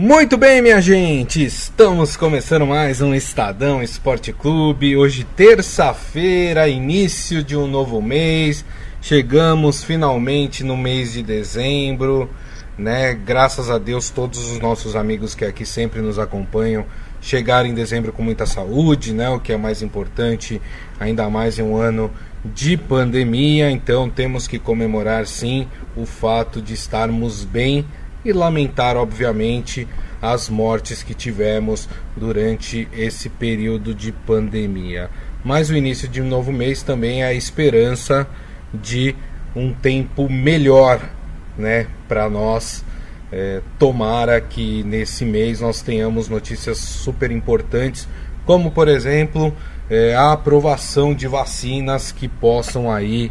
Muito bem, minha gente, estamos começando mais um Estadão Esporte Clube. Hoje, terça-feira, início de um novo mês. Chegamos finalmente no mês de dezembro, né? Graças a Deus, todos os nossos amigos que aqui sempre nos acompanham chegaram em dezembro com muita saúde, né? O que é mais importante, ainda mais em um ano de pandemia. Então, temos que comemorar sim o fato de estarmos bem e lamentar, obviamente, as mortes que tivemos durante esse período de pandemia. Mas o início de um novo mês também é a esperança de um tempo melhor, né, para nós. É, tomara que nesse mês nós tenhamos notícias super importantes, como por exemplo é, a aprovação de vacinas que possam aí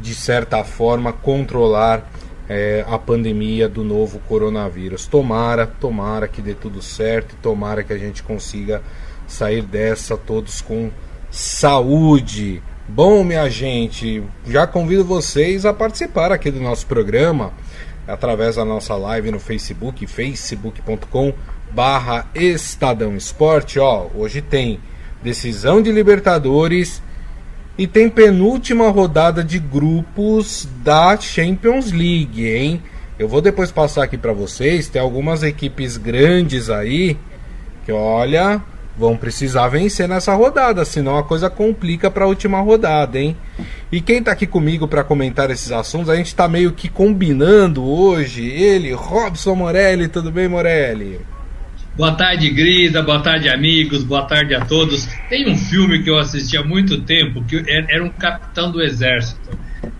de certa forma controlar é, a pandemia do novo coronavírus. Tomara, tomara que dê tudo certo, tomara que a gente consiga sair dessa todos com saúde. Bom, minha gente, já convido vocês a participar aqui do nosso programa através da nossa live no Facebook, facebook.com barra Estadão Esporte. Ó, hoje tem decisão de Libertadores e tem penúltima rodada de grupos da Champions League, hein? Eu vou depois passar aqui para vocês. Tem algumas equipes grandes aí que, olha, vão precisar vencer nessa rodada, senão a coisa complica para a última rodada, hein? E quem está aqui comigo para comentar esses assuntos, a gente está meio que combinando hoje. Ele, Robson Morelli, tudo bem, Morelli? Boa tarde, Grisa. Boa tarde, amigos. Boa tarde a todos. Tem um filme que eu assisti há muito tempo que era um capitão do exército.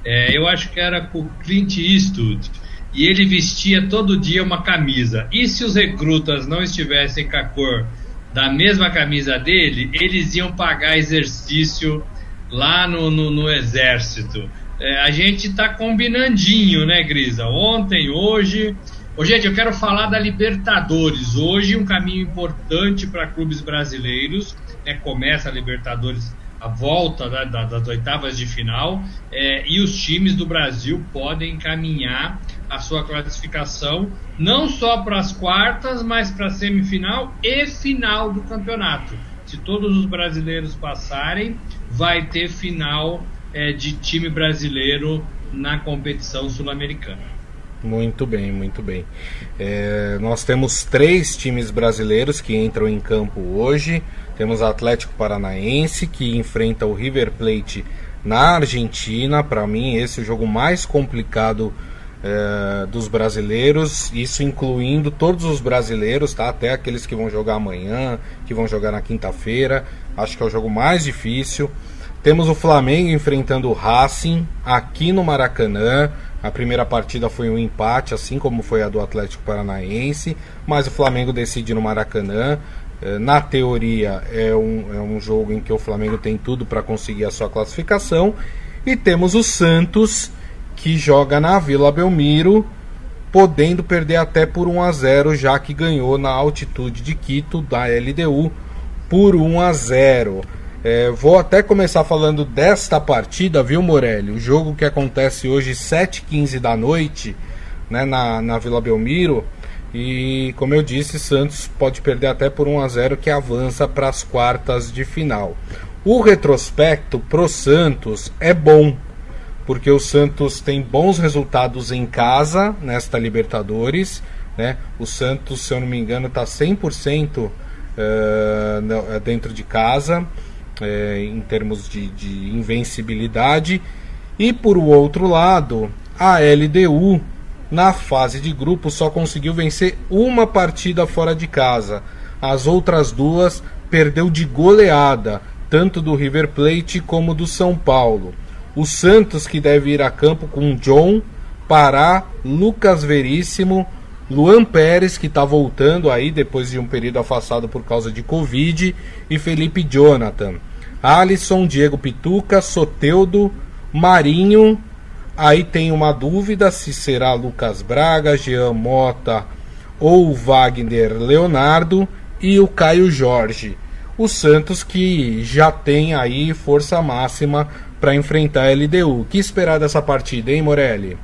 É, eu acho que era com Clint Eastwood. E ele vestia todo dia uma camisa. E se os recrutas não estivessem com a cor da mesma camisa dele, eles iam pagar exercício lá no, no, no exército. É, a gente tá combinandinho, né, Grisa? Ontem, hoje. Ô, gente, eu quero falar da Libertadores. Hoje, um caminho importante para clubes brasileiros. Né? Começa a Libertadores, a volta da, da, das oitavas de final. É, e os times do Brasil podem caminhar a sua classificação, não só para as quartas, mas para a semifinal e final do campeonato. Se todos os brasileiros passarem, vai ter final é, de time brasileiro na competição sul-americana. Muito bem, muito bem. É, nós temos três times brasileiros que entram em campo hoje. Temos Atlético Paranaense que enfrenta o River Plate na Argentina. Para mim, esse é o jogo mais complicado é, dos brasileiros. Isso incluindo todos os brasileiros, tá? Até aqueles que vão jogar amanhã, que vão jogar na quinta-feira. Acho que é o jogo mais difícil. Temos o Flamengo enfrentando o Racing aqui no Maracanã. A primeira partida foi um empate, assim como foi a do Atlético Paranaense, mas o Flamengo decide no Maracanã. É, na teoria, é um, é um jogo em que o Flamengo tem tudo para conseguir a sua classificação. E temos o Santos, que joga na Vila Belmiro, podendo perder até por 1 a 0, já que ganhou na altitude de Quito, da LDU, por 1 a 0. É, vou até começar falando desta partida, viu, Morelli? O jogo que acontece hoje, 7h15 da noite, né, na, na Vila Belmiro. E, como eu disse, Santos pode perder até por 1 a 0 que avança para as quartas de final. O retrospecto pro Santos é bom, porque o Santos tem bons resultados em casa nesta Libertadores. Né? O Santos, se eu não me engano, está 100% uh, dentro de casa é, em termos de, de invencibilidade. E por outro lado, a LDU na fase de grupo só conseguiu vencer uma partida fora de casa. As outras duas perdeu de goleada, tanto do River Plate como do São Paulo. O Santos que deve ir a campo com John, Pará, Lucas Veríssimo, Luan Pérez que está voltando aí depois de um período afastado por causa de Covid e Felipe Jonathan. Alisson, Diego Pituca, Soteudo, Marinho. Aí tem uma dúvida se será Lucas Braga, Jean Mota ou Wagner Leonardo e o Caio Jorge. O Santos que já tem aí força máxima para enfrentar a LDU. O que esperar dessa partida, hein, Morelli?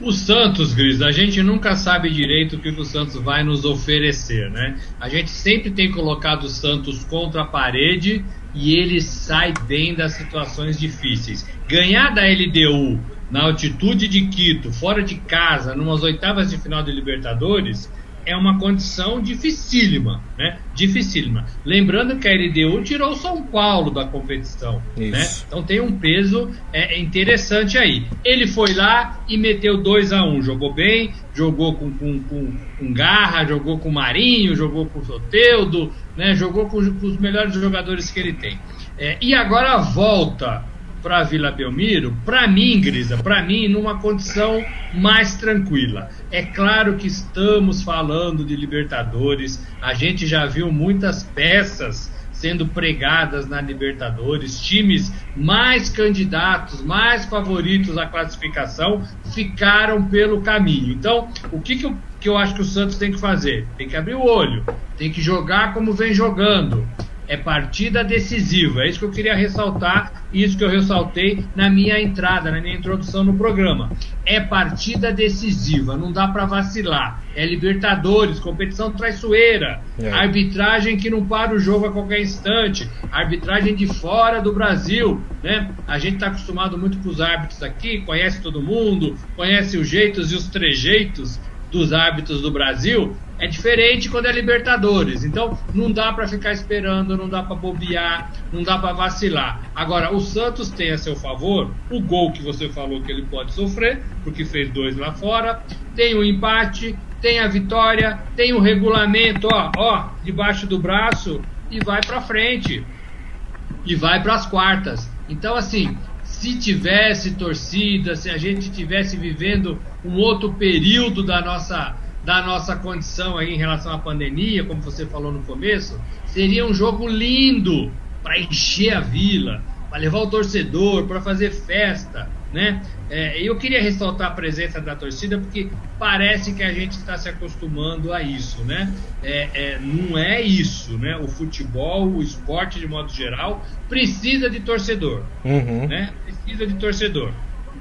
O Santos, Gris, a gente nunca sabe direito o que o Santos vai nos oferecer, né? A gente sempre tem colocado o Santos contra a parede e ele sai bem das situações difíceis. Ganhar da LDU na altitude de Quito, fora de casa, numas oitavas de final de Libertadores, é uma condição dificílima, né? Dificílima. Lembrando que a LDU tirou o São Paulo da competição, né? Então tem um peso é, interessante aí. Ele foi lá e meteu 2 a 1 um. jogou bem, jogou com, com, com, com, garra, jogou com Marinho, jogou com Soteudo, né? Jogou com, com os melhores jogadores que ele tem. É, e agora volta para Vila Belmiro, para mim, Grisa, para mim, numa condição mais tranquila. É claro que estamos falando de Libertadores, a gente já viu muitas peças sendo pregadas na Libertadores, times mais candidatos, mais favoritos à classificação ficaram pelo caminho. Então, o que, que, eu, que eu acho que o Santos tem que fazer? Tem que abrir o olho, tem que jogar como vem jogando é partida decisiva. É isso que eu queria ressaltar, isso que eu ressaltei na minha entrada, na minha introdução no programa. É partida decisiva, não dá para vacilar. É Libertadores, competição traiçoeira, é. arbitragem que não para o jogo a qualquer instante, arbitragem de fora do Brasil, né? A gente está acostumado muito com os árbitros aqui, conhece todo mundo, conhece os jeitos e os trejeitos dos árbitros do Brasil, é diferente quando é Libertadores. Então não dá para ficar esperando, não dá para bobear, não dá para vacilar. Agora o Santos tem a seu favor o gol que você falou que ele pode sofrer, porque fez dois lá fora, tem o empate, tem a vitória, tem o regulamento, ó, ó, debaixo do braço e vai para frente. E vai para as quartas. Então assim, se tivesse torcida, se a gente tivesse vivendo um outro período da nossa da nossa condição aí em relação à pandemia, como você falou no começo, seria um jogo lindo para encher a vila, para levar o torcedor, para fazer festa, né? É, eu queria ressaltar a presença da torcida porque parece que a gente está se acostumando a isso, né? É, é, não é isso, né? O futebol, o esporte de modo geral precisa de torcedor, uhum. né? Precisa de torcedor.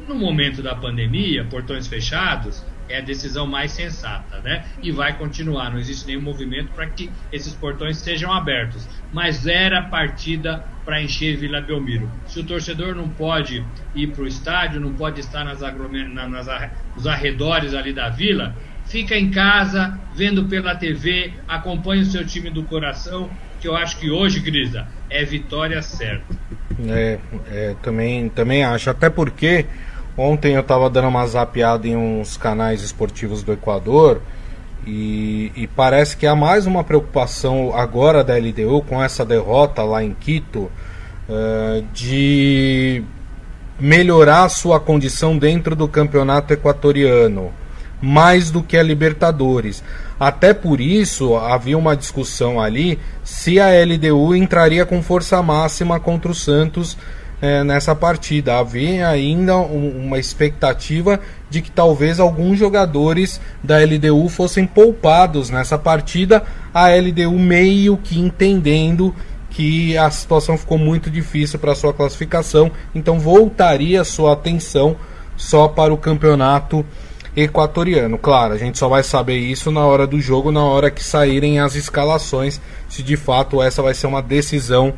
No momento da pandemia, portões fechados, é a decisão mais sensata, né? E vai continuar, não existe nenhum movimento para que esses portões sejam abertos. Mas era partida para encher Vila Belmiro. Se o torcedor não pode ir para o estádio, não pode estar nas, na, nas nos arredores ali da vila, fica em casa, vendo pela TV, acompanha o seu time do coração, que eu acho que hoje, Grisa, é vitória certa. É, é também, também acho, até porque Ontem eu estava dando uma zapiada em uns canais esportivos do Equador e, e, parece que há mais uma preocupação agora da LDU com essa derrota lá em Quito uh, de melhorar sua condição dentro do campeonato equatoriano mais do que a Libertadores. Até por isso havia uma discussão ali se a LDU entraria com força máxima contra o Santos é, nessa partida. Havia ainda um, uma expectativa de que talvez alguns jogadores da LDU fossem poupados nessa partida, a LDU meio que entendendo que a situação ficou muito difícil para sua classificação, então voltaria sua atenção só para o campeonato equatoriano. Claro, a gente só vai saber isso na hora do jogo, na hora que saírem as escalações, se de fato essa vai ser uma decisão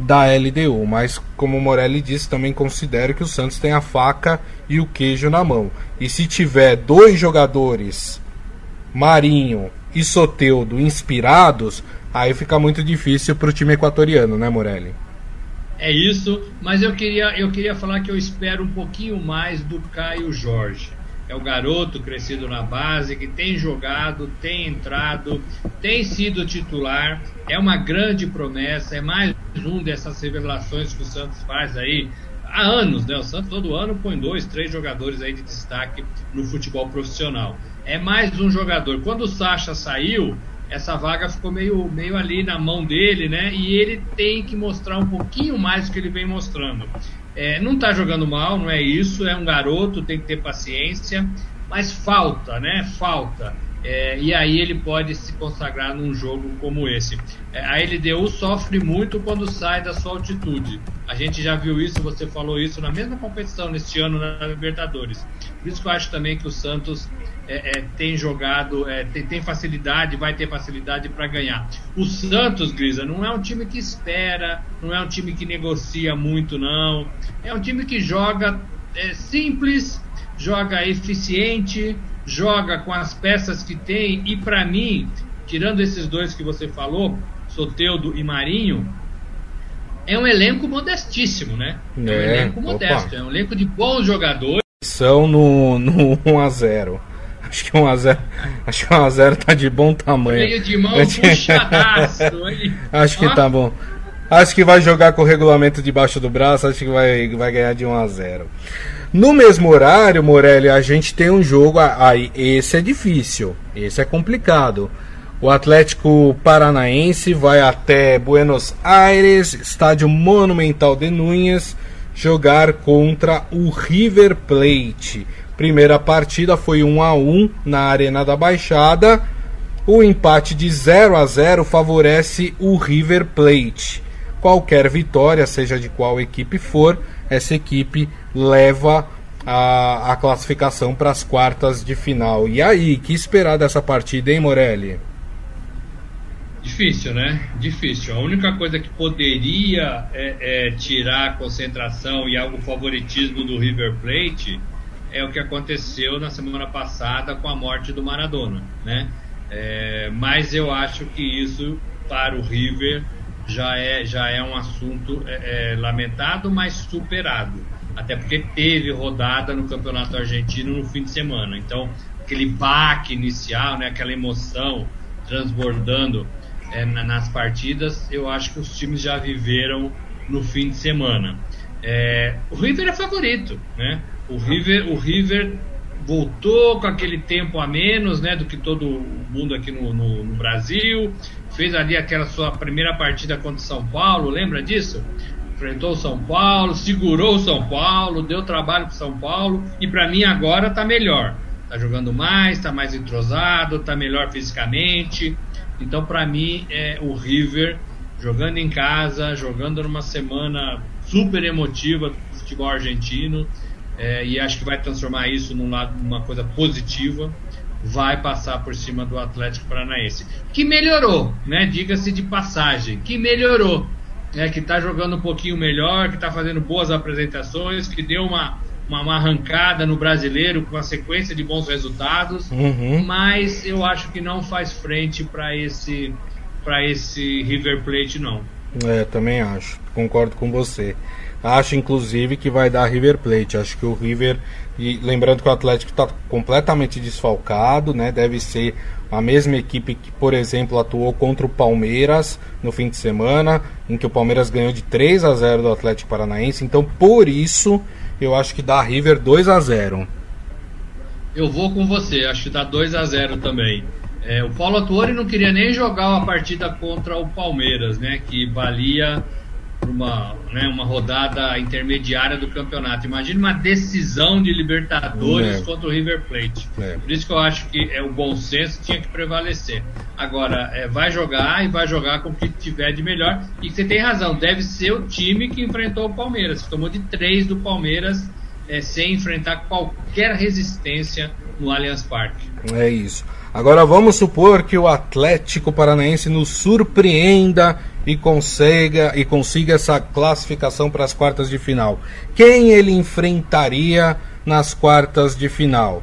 da LDU, mas como o Morelli disse, também considero que o Santos tem a faca e o queijo na mão. E se tiver dois jogadores, Marinho e Soteudo, inspirados, aí fica muito difícil para o time equatoriano, né, Morelli? É isso, mas eu queria, eu queria falar que eu espero um pouquinho mais do Caio Jorge é o garoto crescido na base, que tem jogado, tem entrado, tem sido titular, é uma grande promessa, é mais um dessas revelações que o Santos faz aí há anos, né? O Santos todo ano põe dois, três jogadores aí de destaque no futebol profissional. É mais um jogador. Quando o Sacha saiu, essa vaga ficou meio, meio ali na mão dele, né? E ele tem que mostrar um pouquinho mais do que ele vem mostrando. É, não está jogando mal, não é isso, é um garoto, tem que ter paciência, mas falta, né? Falta. É, e aí ele pode se consagrar num jogo como esse. É, a LDU sofre muito quando sai da sua altitude. A gente já viu isso, você falou isso na mesma competição neste ano na Libertadores. Por isso que eu acho também que o Santos é, é tem jogado, é, tem, tem, facilidade, vai ter facilidade para ganhar. O Santos, Grisa, não é um time que espera, não é um time que negocia muito, não. É um time que joga é, simples, joga eficiente, joga com as peças que tem e para mim, tirando esses dois que você falou, Soteudo e Marinho, é um elenco modestíssimo, né? É, é um elenco modesto, opa. é um elenco de bons jogadores. São no, no 1 a 0 Acho que 1x0. Acho que 1x0 tá de bom tamanho. Meio de mão puxadaço, Acho que tá bom. Acho que vai jogar com o regulamento debaixo do braço, acho que vai, vai ganhar de 1 a 0. No mesmo horário, Morelli, a gente tem um jogo. Aí, esse é difícil, esse é complicado. O Atlético Paranaense vai até Buenos Aires, estádio Monumental de Núñez, jogar contra o River Plate. Primeira partida foi 1 a 1 na Arena da Baixada. O empate de 0 a 0 favorece o River Plate. Qualquer vitória, seja de qual equipe for, essa equipe leva a, a classificação para as quartas de final. E aí, que esperar dessa partida, hein, Morelli? Difícil, né? Difícil. A única coisa que poderia é, é tirar a concentração e algo favoritismo do River Plate é o que aconteceu na semana passada com a morte do Maradona, né? É, mas eu acho que isso para o River já é, já é um assunto é, é, lamentado, mas superado. Até porque teve rodada no Campeonato Argentino no fim de semana. Então, aquele baque inicial, né, aquela emoção transbordando é, na, nas partidas, eu acho que os times já viveram no fim de semana. É, o River é favorito, né? O River, o River voltou com aquele tempo a menos, né, do que todo mundo aqui no, no, no Brasil fez ali aquela sua primeira partida contra o São Paulo, lembra disso? Enfrentou o São Paulo, segurou o São Paulo, deu trabalho para São Paulo e para mim agora está melhor. Está jogando mais, está mais entrosado, está melhor fisicamente. Então para mim é o River jogando em casa, jogando numa semana super emotiva do futebol argentino é, e acho que vai transformar isso num lado, numa coisa positiva vai passar por cima do Atlético Paranaense, que melhorou, né? Diga-se de passagem, que melhorou, né? Que está jogando um pouquinho melhor, que está fazendo boas apresentações, que deu uma, uma, uma, arrancada no brasileiro com uma sequência de bons resultados, uhum. mas eu acho que não faz frente para esse para esse River Plate não. É, também acho, concordo com você. Acho inclusive que vai dar River Plate. Acho que o River e lembrando que o Atlético está completamente desfalcado, né? Deve ser a mesma equipe que, por exemplo, atuou contra o Palmeiras no fim de semana, em que o Palmeiras ganhou de 3 a 0 do Atlético Paranaense. Então, por isso, eu acho que dá River 2 a 0. Eu vou com você, acho que dá 2 a 0 também. É, o Paulo Atuori não queria nem jogar uma partida contra o Palmeiras, né? Que valia uma, né, uma rodada intermediária do campeonato. Imagina uma decisão de Libertadores é. contra o River Plate. É. Por isso que eu acho que é, o bom senso tinha que prevalecer. Agora, é, vai jogar e vai jogar com o que tiver de melhor. E você tem razão, deve ser o time que enfrentou o Palmeiras. Tomou de três do Palmeiras é, sem enfrentar qualquer resistência no Allianz Parque. É isso. Agora vamos supor que o Atlético Paranaense nos surpreenda e consiga, e consiga essa classificação para as quartas de final. Quem ele enfrentaria nas quartas de final?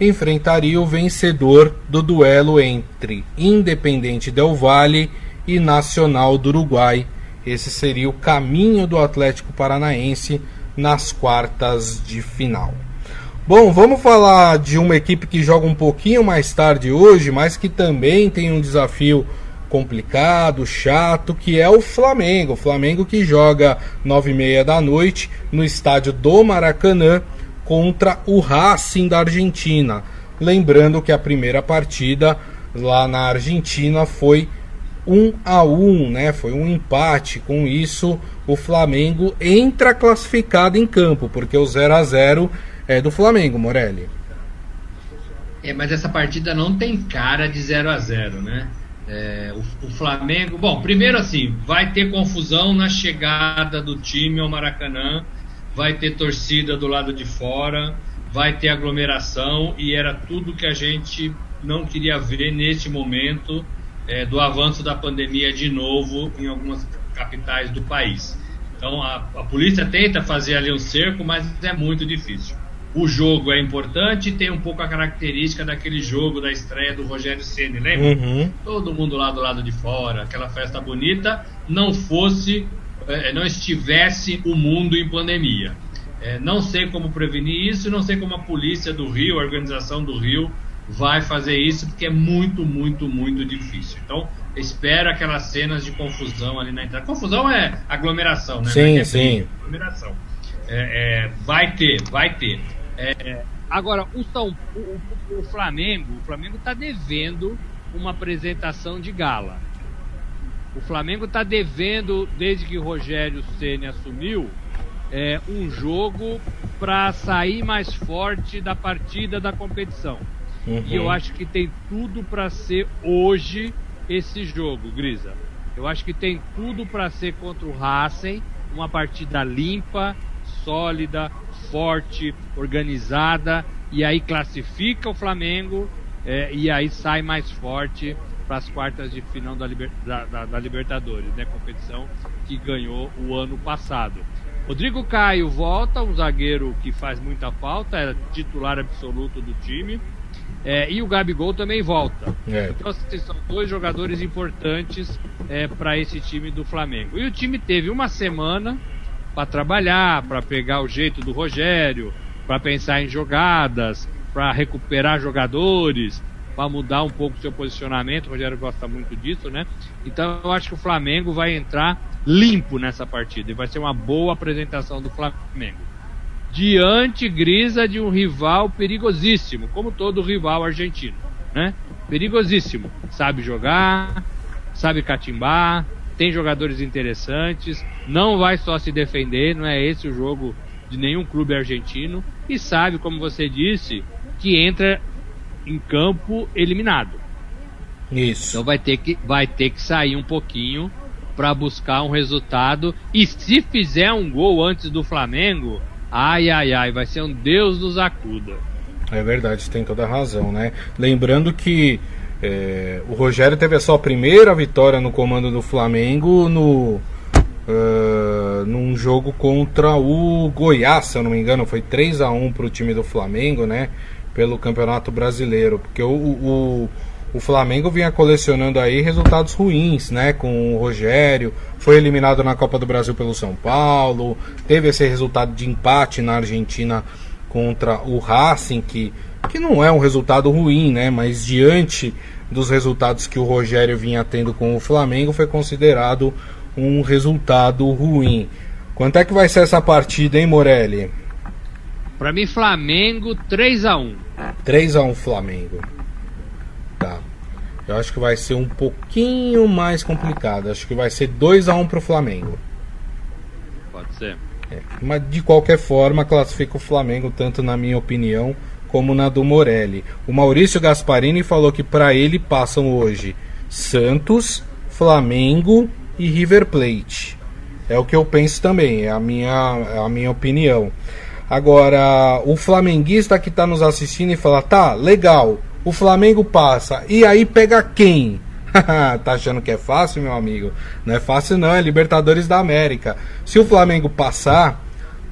Enfrentaria o vencedor do duelo entre Independente Del Valle e Nacional do Uruguai. Esse seria o caminho do Atlético Paranaense nas quartas de final. Bom, vamos falar de uma equipe que joga um pouquinho mais tarde hoje, mas que também tem um desafio complicado, chato, que é o Flamengo. O Flamengo que joga nove e meia da noite no estádio do Maracanã contra o Racing da Argentina. Lembrando que a primeira partida lá na Argentina foi 1 a 1, né? Foi um empate. Com isso, o Flamengo entra classificado em campo, porque o 0 a 0 é do Flamengo, Morelli. É, mas essa partida não tem cara de 0 a 0 né? É, o, o, Flamengo. Bom, primeiro assim, vai ter confusão na chegada do time ao Maracanã, vai ter torcida do lado de fora, vai ter aglomeração e era tudo que a gente não queria ver neste momento é, do avanço da pandemia de novo em algumas capitais do país. Então a, a polícia tenta fazer ali um cerco, mas é muito difícil. O jogo é importante e tem um pouco a característica daquele jogo da estreia do Rogério Ceni, lembra? Uhum. Todo mundo lá do lado de fora, aquela festa bonita, não fosse, é, não estivesse o mundo em pandemia. É, não sei como prevenir isso, não sei como a polícia do Rio, a organização do Rio, vai fazer isso, porque é muito, muito, muito difícil. Então, espera aquelas cenas de confusão ali na entrada. Confusão é aglomeração, né? Sim, é sim. Aglomeração. É, é, vai ter, vai ter. É, agora, o, São, o, o, Flamengo, o Flamengo está devendo uma apresentação de gala. O Flamengo está devendo, desde que Rogério Ceni assumiu, é, um jogo para sair mais forte da partida da competição. Uhum. E eu acho que tem tudo para ser hoje esse jogo, Grisa. Eu acho que tem tudo para ser contra o Racing, uma partida limpa, sólida, forte, organizada, e aí classifica o Flamengo é, e aí sai mais forte para as quartas de final da, Liber, da, da, da, Libertadores, né? Competição que ganhou o ano passado. Rodrigo Caio volta, um zagueiro que faz muita falta, era titular absoluto do time. É, e o Gabigol também volta. É. Então, assim, são dois jogadores importantes é, para esse time do Flamengo. E o time teve uma semana para trabalhar, para pegar o jeito do Rogério, para pensar em jogadas, para recuperar jogadores, para mudar um pouco seu posicionamento. O Rogério gosta muito disso, né? Então eu acho que o Flamengo vai entrar limpo nessa partida e vai ser uma boa apresentação do Flamengo diante grisa de um rival perigosíssimo, como todo rival argentino, né? Perigosíssimo. Sabe jogar, sabe catimbar, tem jogadores interessantes, não vai só se defender, não é esse o jogo de nenhum clube argentino e sabe, como você disse, que entra em campo eliminado. Isso. Então vai ter que vai ter que sair um pouquinho para buscar um resultado e se fizer um gol antes do Flamengo, Ai, ai, ai, vai ser um Deus nos acuda. É verdade, tem toda a razão, né? Lembrando que é, o Rogério teve a sua primeira vitória no comando do Flamengo no uh, num jogo contra o Goiás, se eu não me engano, foi 3 a 1 para o time do Flamengo, né? Pelo Campeonato Brasileiro, porque o, o, o Flamengo vinha colecionando aí resultados ruins, né? Com o Rogério, foi eliminado na Copa do Brasil pelo São Paulo, teve esse resultado de empate na Argentina contra o Racing, que, que não é um resultado ruim, né? Mas diante dos resultados que o Rogério vinha tendo com o Flamengo, foi considerado um resultado ruim. Quanto é que vai ser essa partida, hein, Morelli? Para mim, Flamengo 3 a 1 3 a 1 Flamengo. Tá. Eu acho que vai ser um pouquinho mais complicado. Acho que vai ser 2 a 1 pro Flamengo. Pode ser. É, mas de qualquer forma, classifica o Flamengo, tanto na minha opinião como na do Morelli. O Maurício Gasparini falou que para ele passam hoje Santos, Flamengo e River Plate. É o que eu penso também, é a minha, é a minha opinião. Agora, o flamenguista que está nos assistindo e fala: tá, legal, o Flamengo passa. E aí pega quem? tá achando que é fácil, meu amigo? Não é fácil não, é Libertadores da América. Se o Flamengo passar,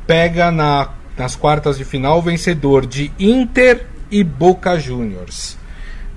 pega na, nas quartas de final vencedor de Inter e Boca Juniors,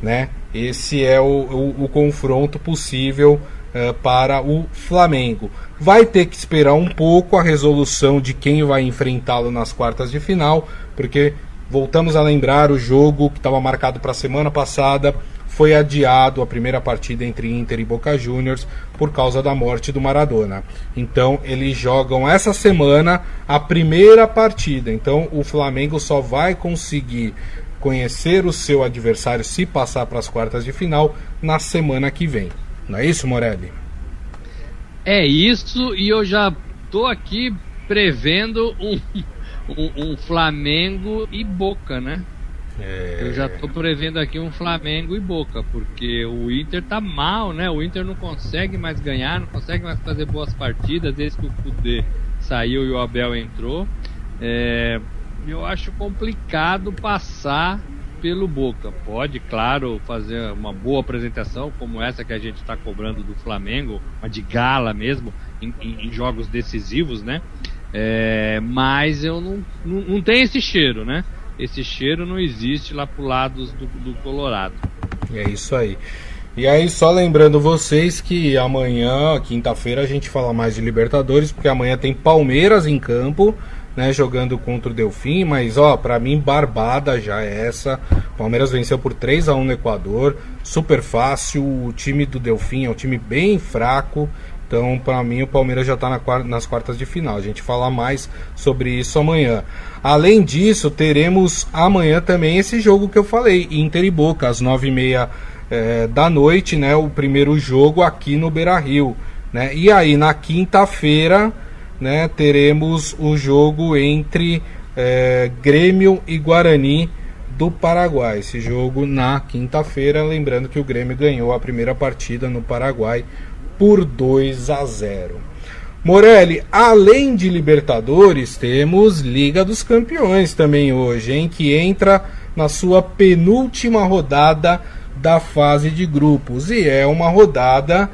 né? Esse é o, o, o confronto possível uh, para o Flamengo. Vai ter que esperar um pouco a resolução de quem vai enfrentá-lo nas quartas de final, porque Voltamos a lembrar o jogo que estava marcado para a semana passada. Foi adiado a primeira partida entre Inter e Boca Juniors por causa da morte do Maradona. Então eles jogam essa semana a primeira partida. Então o Flamengo só vai conseguir conhecer o seu adversário se passar para as quartas de final na semana que vem. Não é isso, Morelli? É isso, e eu já tô aqui prevendo um um, um, Flamengo e Boca, né? É... Eu já estou prevendo aqui um Flamengo e Boca, porque o Inter tá mal, né? O Inter não consegue mais ganhar, não consegue mais fazer boas partidas desde que o Kudê saiu e o Abel entrou. É... Eu acho complicado passar pelo Boca. Pode, claro, fazer uma boa apresentação como essa que a gente está cobrando do Flamengo, uma de gala mesmo, em, em, jogos decisivos, né? É, mas eu não, não, não tenho esse cheiro, né? Esse cheiro não existe lá pro lado do, do Colorado. É isso aí. E aí, só lembrando vocês que amanhã, quinta-feira, a gente fala mais de Libertadores, porque amanhã tem Palmeiras em campo né, jogando contra o Delfim, mas ó, para mim barbada já é essa. Palmeiras venceu por 3 a 1 no Equador, super fácil. O time do Delfim é um time bem fraco. Então, para mim, o Palmeiras já está na, nas quartas de final. A gente fala mais sobre isso amanhã. Além disso, teremos amanhã também esse jogo que eu falei, Inter e Boca, às nove e meia é, da noite, né? O primeiro jogo aqui no Beira Rio. Né? E aí, na quinta-feira, né, teremos o jogo entre é, Grêmio e Guarani do Paraguai. Esse jogo na quinta-feira, lembrando que o Grêmio ganhou a primeira partida no Paraguai por 2 a 0. Morelli, além de Libertadores, temos Liga dos Campeões também hoje, em que entra na sua penúltima rodada da fase de grupos e é uma rodada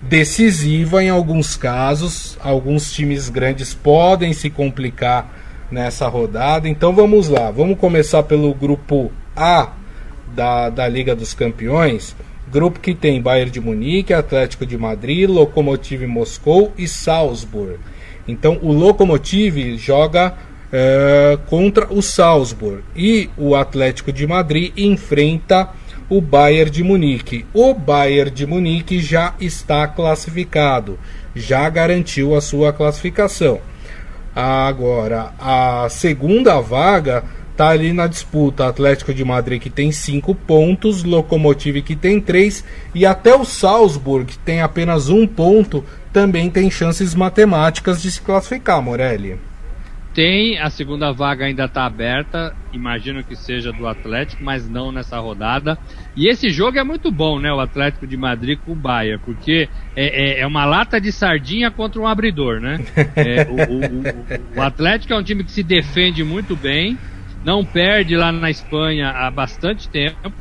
decisiva em alguns casos. Alguns times grandes podem se complicar nessa rodada. Então vamos lá, vamos começar pelo grupo A da, da Liga dos Campeões. Grupo que tem Bayern de Munique, Atlético de Madrid, Lokomotiv Moscou e Salzburg. Então o Lokomotiv joga é, contra o Salzburg e o Atlético de Madrid enfrenta o Bayern de Munique. O Bayern de Munique já está classificado, já garantiu a sua classificação. Agora, a segunda vaga está ali na disputa. Atlético de Madrid que tem 5 pontos, Lokomotiv que tem 3 e até o Salzburg que tem apenas um ponto também tem chances matemáticas de se classificar, Morelli. Tem, a segunda vaga ainda está aberta, imagino que seja do Atlético, mas não nessa rodada. E esse jogo é muito bom, né? O Atlético de Madrid com o Bayern, porque é, é, é uma lata de sardinha contra um abridor, né? É, o, o, o, o Atlético é um time que se defende muito bem, não perde lá na Espanha há bastante tempo.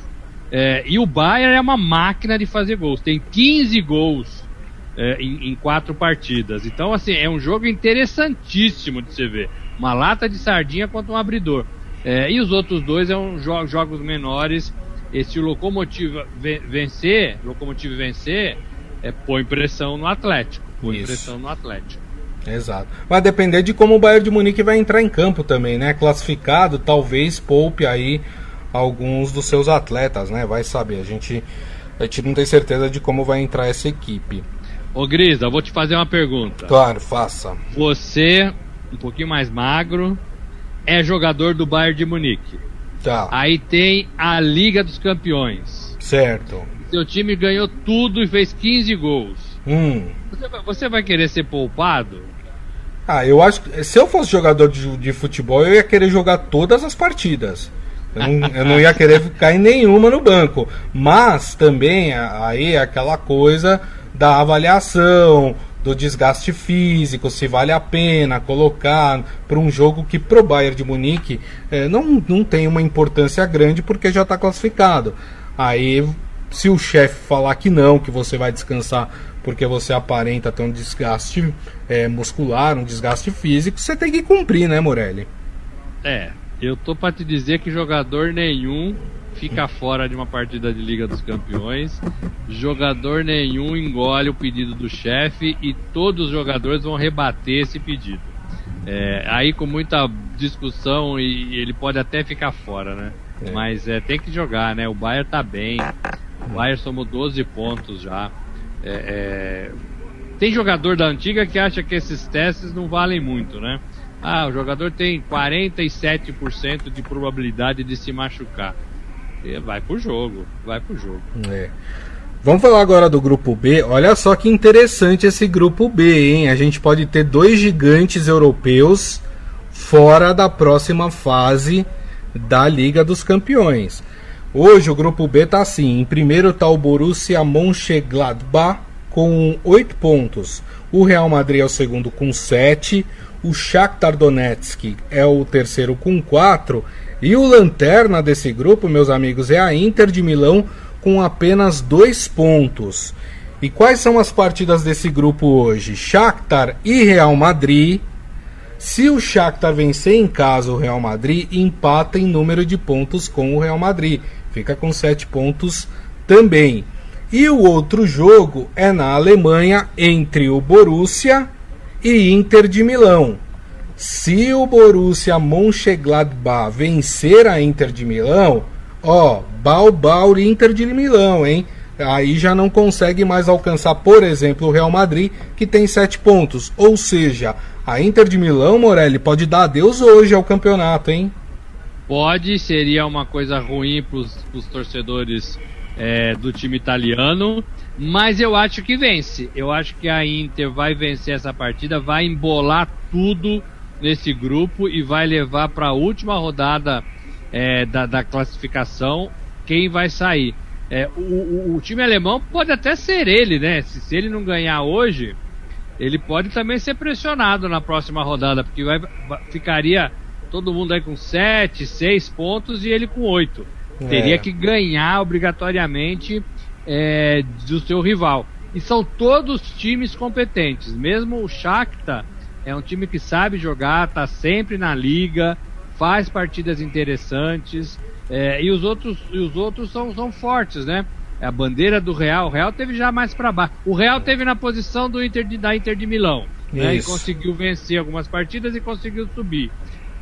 É, e o Bayern é uma máquina de fazer gols. Tem 15 gols é, em, em, quatro partidas. Então, assim, é um jogo interessantíssimo de se ver uma lata de sardinha contra um abridor. É, e os outros dois são jo jogos menores. Esse Locomotiva vencer, Locomotiva vencer, é, põe pressão no Atlético. Põe Isso. pressão no Atlético. Exato. Vai depender de como o Bayern de Munique vai entrar em campo também, né? Classificado, talvez poupe aí alguns dos seus atletas, né? Vai saber. A gente, a gente não tem certeza de como vai entrar essa equipe. Ô Grisa, eu vou te fazer uma pergunta. Claro, faça. Você um pouquinho mais magro, é jogador do Bayern de Munique. Tá. Aí tem a Liga dos Campeões. Certo. Seu time ganhou tudo e fez 15 gols. Hum. Você, você vai querer ser poupado? Ah, eu acho que se eu fosse jogador de, de futebol, eu ia querer jogar todas as partidas. Eu não, eu não ia querer ficar em nenhuma no banco. Mas também aí é aquela coisa da avaliação, do desgaste físico, se vale a pena colocar para um jogo que pro Bayern de Munique é, não, não tem uma importância grande porque já está classificado. Aí, se o chefe falar que não, que você vai descansar porque você aparenta ter um desgaste é, muscular, um desgaste físico, você tem que cumprir, né, Morelli? É, eu tô para te dizer que jogador nenhum fica fora de uma partida de Liga dos Campeões. Jogador nenhum engole o pedido do chefe e todos os jogadores vão rebater esse pedido. É, aí com muita discussão e ele pode até ficar fora, né? É. Mas é, tem que jogar, né? O Bayern tá bem. O Bayern somou 12 pontos já. É, é, tem jogador da antiga que acha que esses testes não valem muito, né? Ah, o jogador tem 47% de probabilidade de se machucar vai pro jogo, vai pro jogo. É. Vamos falar agora do grupo B. Olha só que interessante esse grupo B, hein? A gente pode ter dois gigantes europeus fora da próxima fase da Liga dos Campeões. Hoje o grupo B está assim: em primeiro está o Borussia Mönchengladbach com 8 pontos. O Real Madrid é o segundo com 7. O Shakhtar Donetsk é o terceiro com 4. E o lanterna desse grupo, meus amigos, é a Inter de Milão com apenas 2 pontos. E quais são as partidas desse grupo hoje? Shakhtar e Real Madrid. Se o Shakhtar vencer em casa o Real Madrid, empata em número de pontos com o Real Madrid. Fica com 7 pontos também. E o outro jogo é na Alemanha entre o Borussia e Inter de Milão. Se o Borussia Mönchengladbach vencer a Inter de Milão, ó, Balbao Inter de Milão, hein? Aí já não consegue mais alcançar, por exemplo, o Real Madrid, que tem sete pontos. Ou seja, a Inter de Milão, Morelli, pode dar adeus hoje ao campeonato, hein? Pode, seria uma coisa ruim para os torcedores é, do time italiano, mas eu acho que vence. Eu acho que a Inter vai vencer essa partida, vai embolar tudo nesse grupo e vai levar para a última rodada é, da, da, classificação quem vai sair. É, o, o, o, time alemão pode até ser ele, né? Se, se, ele não ganhar hoje, ele pode também ser pressionado na próxima rodada, porque vai, ficaria todo mundo aí com 7, 6 pontos e ele com 8. É. Teria que ganhar obrigatoriamente é, do seu rival. E são todos times competentes. Mesmo o Shakhtar é um time que sabe jogar, tá sempre na liga, faz partidas interessantes. É, e os outros, e os outros são, são fortes, né? É a bandeira do Real. O Real teve já mais para baixo. O Real teve na posição do Inter de, da Inter de Milão. Né? E conseguiu vencer algumas partidas e conseguiu subir.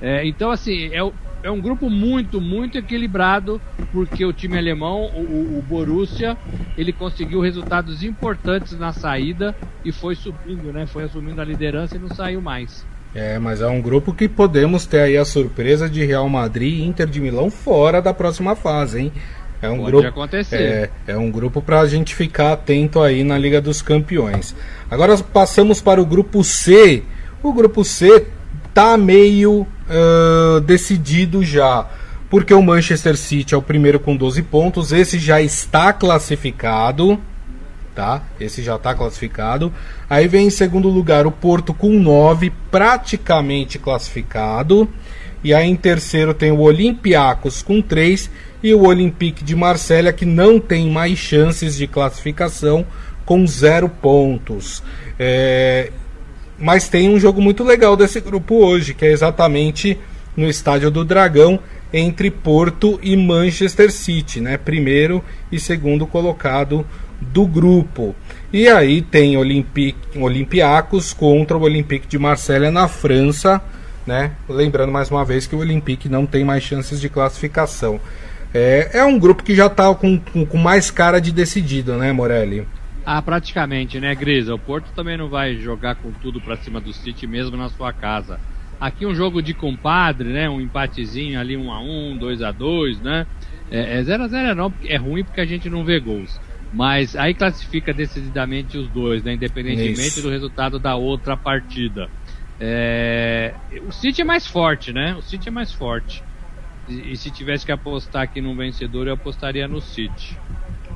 É, então, assim, é, é um grupo muito, muito equilibrado, porque o time alemão, o, o, Borussia, ele conseguiu resultados importantes na saída e foi subindo, né? Foi assumindo a liderança e não saiu mais. É, mas é um grupo que podemos ter aí a surpresa de Real Madrid e Inter de Milão fora da próxima fase, hein? É um Pode grupo, acontecer. É, é um grupo para a gente ficar atento aí na Liga dos Campeões. Agora passamos para o grupo C. O grupo C tá meio uh, decidido já. Porque o Manchester City é o primeiro com 12 pontos, esse já está classificado, tá? Esse já está classificado. Aí vem em segundo lugar o Porto com 9, praticamente classificado. E aí em terceiro tem o Olympiacos com 3 e o Olympique de Marselha que não tem mais chances de classificação com 0 pontos. É, mas tem um jogo muito legal desse grupo hoje, que é exatamente no Estádio do Dragão, entre Porto e Manchester City, né? Primeiro e segundo colocado do grupo. E aí tem Olympique, Olympiacos contra o Olympique de Marselha na França, né? Lembrando mais uma vez que o Olympique não tem mais chances de classificação. É, é um grupo que já está com, com, com mais cara de decidido, né, Morelli? Ah, praticamente, né, Grisa? O Porto também não vai jogar com tudo para cima do City mesmo na sua casa. Aqui um jogo de compadre, né? Um empatezinho ali, 1 um a 1 um, 2 a 2 né? É 0 é a 0 é não, é ruim porque a gente não vê gols. Mas aí classifica decididamente os dois, né? Independentemente Isso. do resultado da outra partida. É... O City é mais forte, né? O City é mais forte. E, e se tivesse que apostar aqui no vencedor, eu apostaria no City.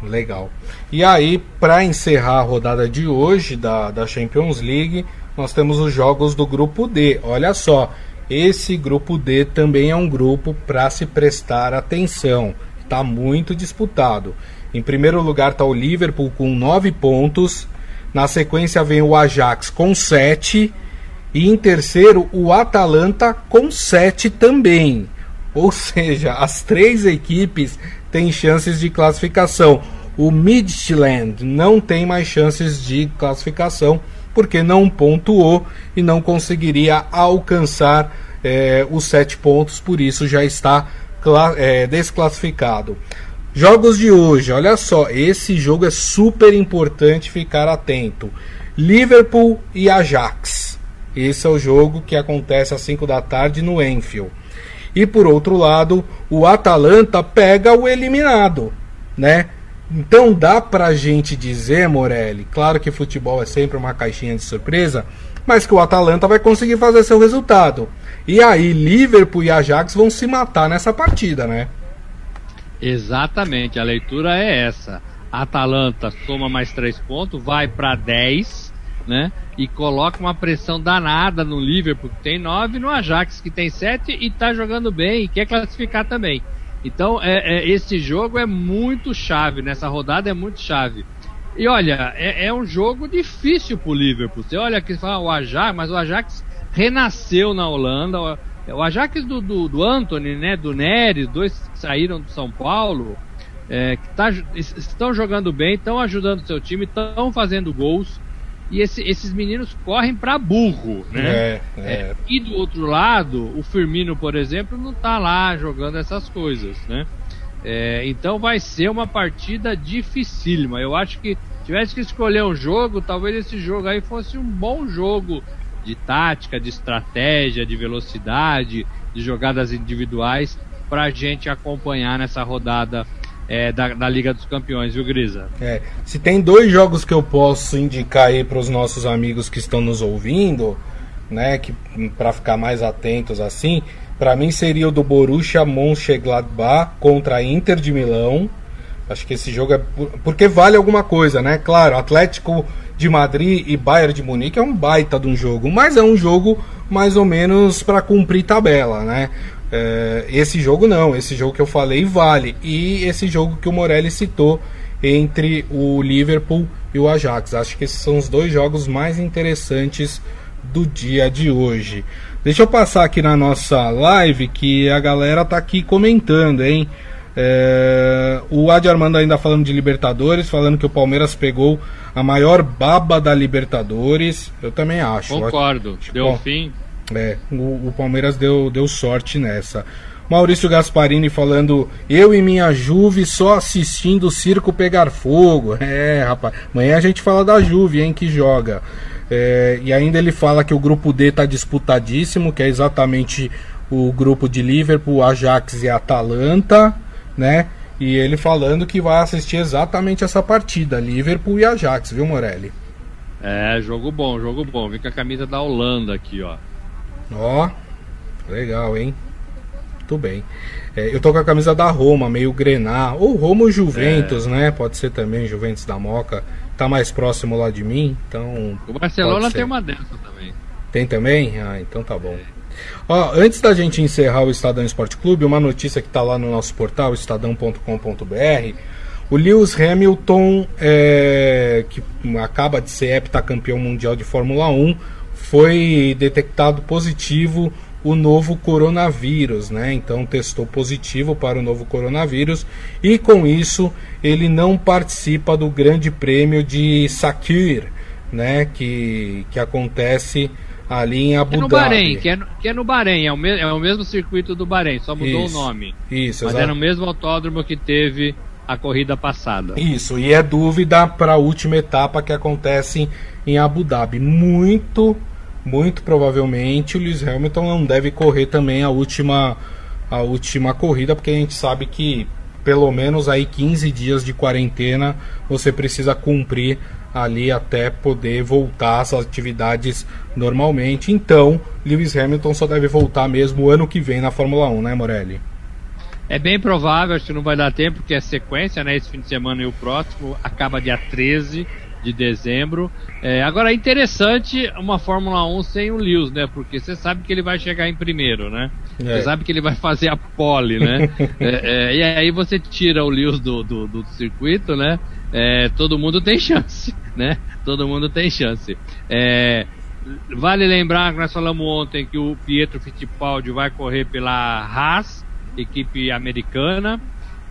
Legal. E aí, para encerrar a rodada de hoje da, da Champions League, nós temos os jogos do grupo D. Olha só, esse grupo D também é um grupo para se prestar atenção. Está muito disputado. Em primeiro lugar está o Liverpool com 9 pontos. Na sequência vem o Ajax com 7. E em terceiro, o Atalanta com 7 também. Ou seja, as três equipes têm chances de classificação. O Midland não tem mais chances de classificação porque não pontuou e não conseguiria alcançar é, os sete pontos, por isso já está é, desclassificado. Jogos de hoje, olha só, esse jogo é super importante ficar atento. Liverpool e Ajax. Esse é o jogo que acontece às 5 da tarde no Enfield. E por outro lado, o Atalanta pega o eliminado, né? Então dá pra gente dizer, Morelli, claro que futebol é sempre uma caixinha de surpresa, mas que o Atalanta vai conseguir fazer seu resultado. E aí Liverpool e Ajax vão se matar nessa partida, né? Exatamente, a leitura é essa. Atalanta soma mais três pontos, vai para 10, né? E coloca uma pressão danada no Liverpool, que tem 9, no Ajax, que tem 7 e tá jogando bem e quer classificar também. Então, é, é, esse jogo é muito chave, nessa rodada é muito chave. E olha, é, é um jogo difícil pro Liverpool. Você olha aqui e fala o Ajax, mas o Ajax renasceu na Holanda. O Ajax do, do, do Anthony, né, do Neres, dois que saíram do São Paulo, é, que tá, estão jogando bem, estão ajudando o seu time, estão fazendo gols. E esse, esses meninos correm para burro, né? É, é. É, e do outro lado, o Firmino, por exemplo, não tá lá jogando essas coisas, né? É, então vai ser uma partida dificílima. Eu acho que tivesse que escolher um jogo, talvez esse jogo aí fosse um bom jogo de tática, de estratégia, de velocidade, de jogadas individuais para a gente acompanhar nessa rodada é, da, da, Liga dos Campeões, viu, Grisa? É, se tem dois jogos que eu posso indicar aí para os nossos amigos que estão nos ouvindo, né, que para ficar mais atentos assim, para mim seria o do Borussia Mönchengladbach contra a Inter de Milão. Acho que esse jogo é porque vale alguma coisa, né? Claro, Atlético de Madrid e Bayern de Munique é um baita de um jogo, mas é um jogo mais ou menos para cumprir tabela, né? É, esse jogo não, esse jogo que eu falei vale. E esse jogo que o Morelli citou entre o Liverpool e o Ajax. Acho que esses são os dois jogos mais interessantes do dia de hoje. Deixa eu passar aqui na nossa live que a galera tá aqui comentando, hein? É, o Adi Armando ainda falando de Libertadores, falando que o Palmeiras pegou a maior baba da Libertadores. Eu também acho. Concordo. Acho, Deu fim. É, o, o, Palmeiras deu, deu sorte nessa. Maurício Gasparini falando, eu e minha Juve só assistindo o circo pegar fogo. É, rapaz, amanhã a gente fala da Juve, hein, que joga. É, e ainda ele fala que o grupo D tá disputadíssimo, que é exatamente o grupo de Liverpool, Ajax e Atalanta, né? E ele falando que vai assistir exatamente essa partida, Liverpool e Ajax, viu, Morelli? É, jogo bom, jogo bom. Vem com a camisa da Holanda aqui, ó. Ó, legal, hein? Muito bem. É, eu tô com a camisa da Roma, meio grená. Ou Roma Juventus, é. né? Pode ser também Juventus da Moca. Tá mais próximo lá de mim, então. O Barcelona tem uma dessa também. Tem também? Ah, então tá bom. Ó, antes da gente encerrar o Estadão Esporte Clube, uma notícia que tá lá no nosso portal, estadão.com.br. O Lewis Hamilton, é, que acaba de ser heptacampeão mundial de Fórmula 1, foi detectado positivo o novo coronavírus, né? Então testou positivo para o novo coronavírus e com isso ele não participa do Grande Prêmio de Sakir, né? Que, que acontece ali em Abu é no Dhabi. Bahrein, que é no, que é no Bahrein, é o, me, é o mesmo circuito do Bahrein, só mudou isso, o nome. Isso, Mas é no mesmo autódromo que teve a corrida passada. Isso, e é dúvida para a última etapa que acontece em Abu Dhabi. Muito muito provavelmente o Lewis Hamilton não deve correr também a última, a última corrida, porque a gente sabe que pelo menos aí 15 dias de quarentena você precisa cumprir ali até poder voltar às atividades normalmente. Então, Lewis Hamilton só deve voltar mesmo ano que vem na Fórmula 1, né, Morelli? É bem provável, acho que não vai dar tempo, porque é sequência, né? Esse fim de semana e o próximo acaba dia 13 de dezembro. É, agora é interessante uma Fórmula 1 sem o Lewis, né? Porque você sabe que ele vai chegar em primeiro, né? Você é. sabe que ele vai fazer a pole, né? é, é e aí você tira o Lewis do, do, do circuito, né? É, todo mundo tem chance, né? Todo mundo tem chance. É, vale lembrar que nós falamos ontem que o Pietro Fittipaldi vai correr pela Haas, equipe americana.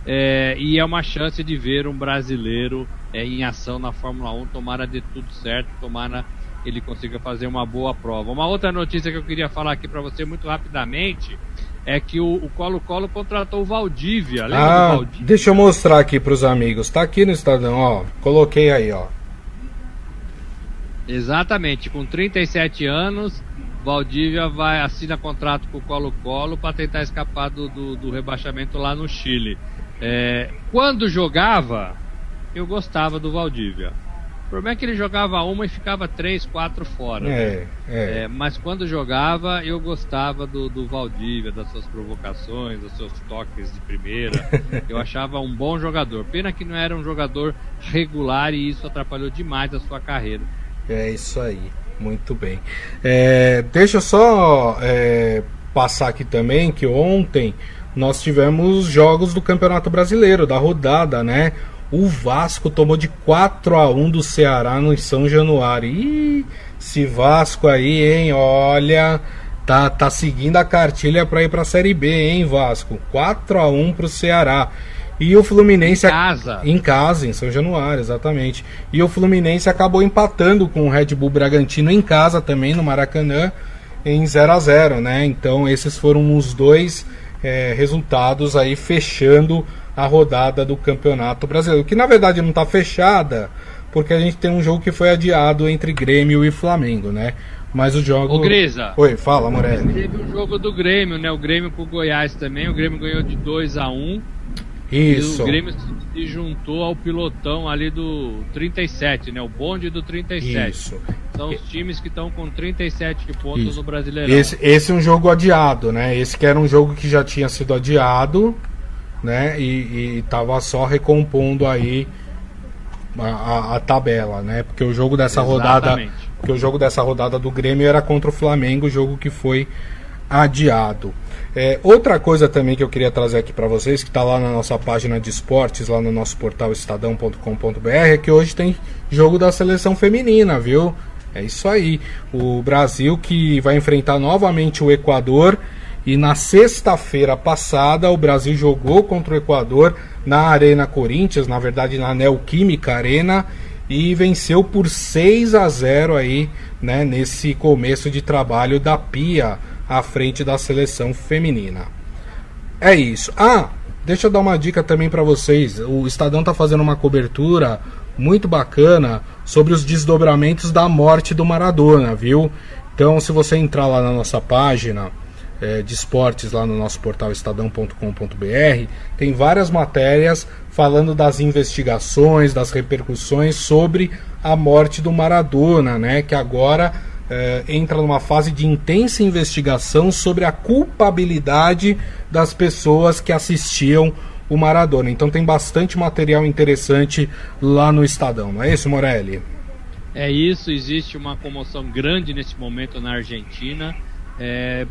É, e é uma chance de ver um brasileiro é, em ação na Fórmula 1. Tomara de tudo certo, tomara ele consiga fazer uma boa prova. Uma outra notícia que eu queria falar aqui para você muito rapidamente é que o Colo-Colo contratou o Valdívia. Lembra ah, Valdívia? Deixa eu mostrar aqui para os amigos. Tá aqui no Estadão, ó. Coloquei aí, ó. Exatamente, com 37 anos, Valdívia vai assina contrato com o Colo-Colo para tentar escapar do, do, do rebaixamento lá no Chile. É, quando jogava, eu gostava do Valdívia. O problema é que ele jogava uma e ficava três, quatro fora. É, né? é. É, mas quando jogava, eu gostava do, do Valdívia, das suas provocações, dos seus toques de primeira. eu achava um bom jogador. Pena que não era um jogador regular e isso atrapalhou demais a sua carreira. É isso aí, muito bem. É, deixa eu só é, passar aqui também que ontem nós tivemos jogos do Campeonato Brasileiro, da rodada, né? O Vasco tomou de 4 a 1 do Ceará no São Januário. Ih, esse Vasco aí, hein? Olha, tá, tá seguindo a cartilha para ir para a Série B, hein, Vasco? 4 a 1 pro Ceará. E o Fluminense em casa. em casa, em São Januário, exatamente. E o Fluminense acabou empatando com o Red Bull Bragantino em casa também no Maracanã em 0 a 0, né? Então esses foram os dois é, resultados aí fechando a rodada do Campeonato Brasileiro, que na verdade não está fechada, porque a gente tem um jogo que foi adiado entre Grêmio e Flamengo, né? Mas o jogo. Ô, Grisa. Oi, fala, Morelli. Teve um jogo do Grêmio, né? O Grêmio com o Goiás também. O Grêmio ganhou de 2 a 1 Isso. E o Grêmio se juntou ao pilotão ali do 37, né? O bonde do 37. Isso. São os times que estão com 37 pontos Isso. no Brasileirão. Esse, esse é um jogo adiado, né? Esse que era um jogo que já tinha sido adiado né? E, estava só recompondo aí a, a, a, tabela, né? Porque o jogo dessa Exatamente. rodada, porque o jogo dessa rodada do Grêmio era contra o Flamengo, jogo que foi adiado. É, outra coisa também que eu queria trazer aqui para vocês, que está lá na nossa página de esportes, lá no nosso portal estadão.com.br, é que hoje tem jogo da seleção feminina, viu? É isso aí. O Brasil que vai enfrentar novamente o Equador e na sexta-feira passada, o Brasil jogou contra o Equador na Arena Corinthians, na verdade na Neoquímica Arena, e venceu por 6 a 0 aí, né, nesse começo de trabalho da Pia à frente da seleção feminina. É isso. Ah, deixa eu dar uma dica também para vocês. O Estadão tá fazendo uma cobertura muito bacana sobre os desdobramentos da morte do Maradona, viu? Então, se você entrar lá na nossa página, é, de esportes lá no nosso portal estadão.com.br, tem várias matérias falando das investigações, das repercussões sobre a morte do Maradona, né? Que agora é, entra numa fase de intensa investigação sobre a culpabilidade das pessoas que assistiam o Maradona. Então tem bastante material interessante lá no Estadão, não é isso, Morelli? É isso, existe uma comoção grande nesse momento na Argentina. É,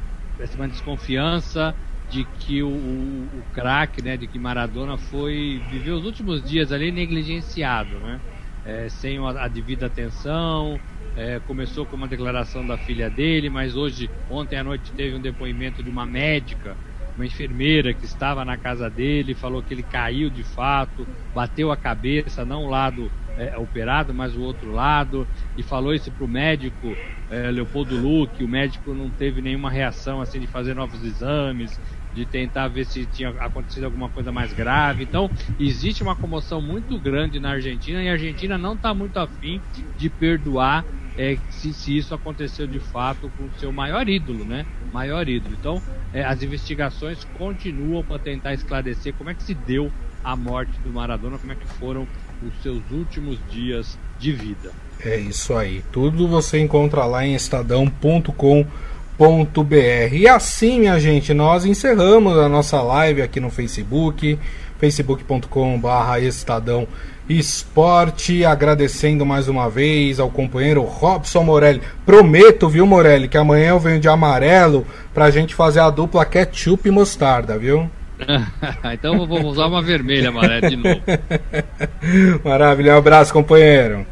uma desconfiança de que o, o, o craque, né, de que Maradona foi viveu os últimos dias ali negligenciado, né, é, sem a, a, devida atenção. É, começou com uma declaração da filha dele, mas hoje, ontem à noite, teve um depoimento de uma médica, uma enfermeira que estava na casa dele, falou que ele caiu de fato, bateu a cabeça, não o lado é, operado, mas o outro lado, e falou isso para o médico é, Leopoldo Luque. O médico não teve nenhuma reação assim de fazer novos exames, de tentar ver se tinha acontecido alguma coisa mais grave. Então, existe uma comoção muito grande na Argentina e a Argentina não está muito afim de perdoar é, se, se, isso aconteceu de fato com o seu maior ídolo, né? Maior ídolo. Então, é, as investigações continuam para tentar esclarecer como é que se deu a morte do Maradona, como é que foram os seus últimos dias de vida. É isso aí. Tudo você encontra lá em estadão.com.br. E assim, minha gente, nós encerramos a nossa live aqui no Facebook, facebook.com.br Estadão Esporte. Agradecendo mais uma vez ao companheiro Robson Morelli. Prometo, viu, Morelli, que amanhã eu venho de amarelo pra gente fazer a dupla ketchup e mostarda, viu? então vou usar uma vermelha amarela de novo. Maravilha, um abraço, companheiro.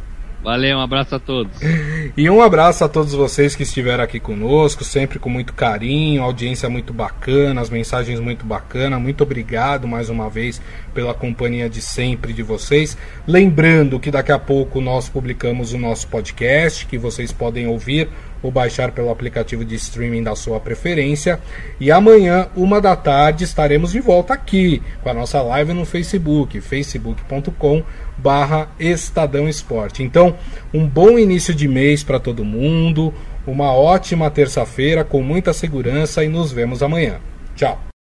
Valeu, um abraço a todos. E um abraço a todos vocês que estiveram aqui conosco, sempre com muito carinho, audiência muito bacana, as mensagens muito bacanas. Muito obrigado mais uma vez pela companhia de sempre de vocês. Lembrando que daqui a pouco nós publicamos o nosso podcast, que vocês podem ouvir ou baixar pelo aplicativo de streaming da sua preferência. E amanhã, uma da tarde, estaremos de volta aqui com a nossa live no Facebook, facebook.com barra Estadão Esporte. Então, um bom início de mês para todo mundo, uma ótima terça-feira com muita segurança e nos vemos amanhã. Tchau!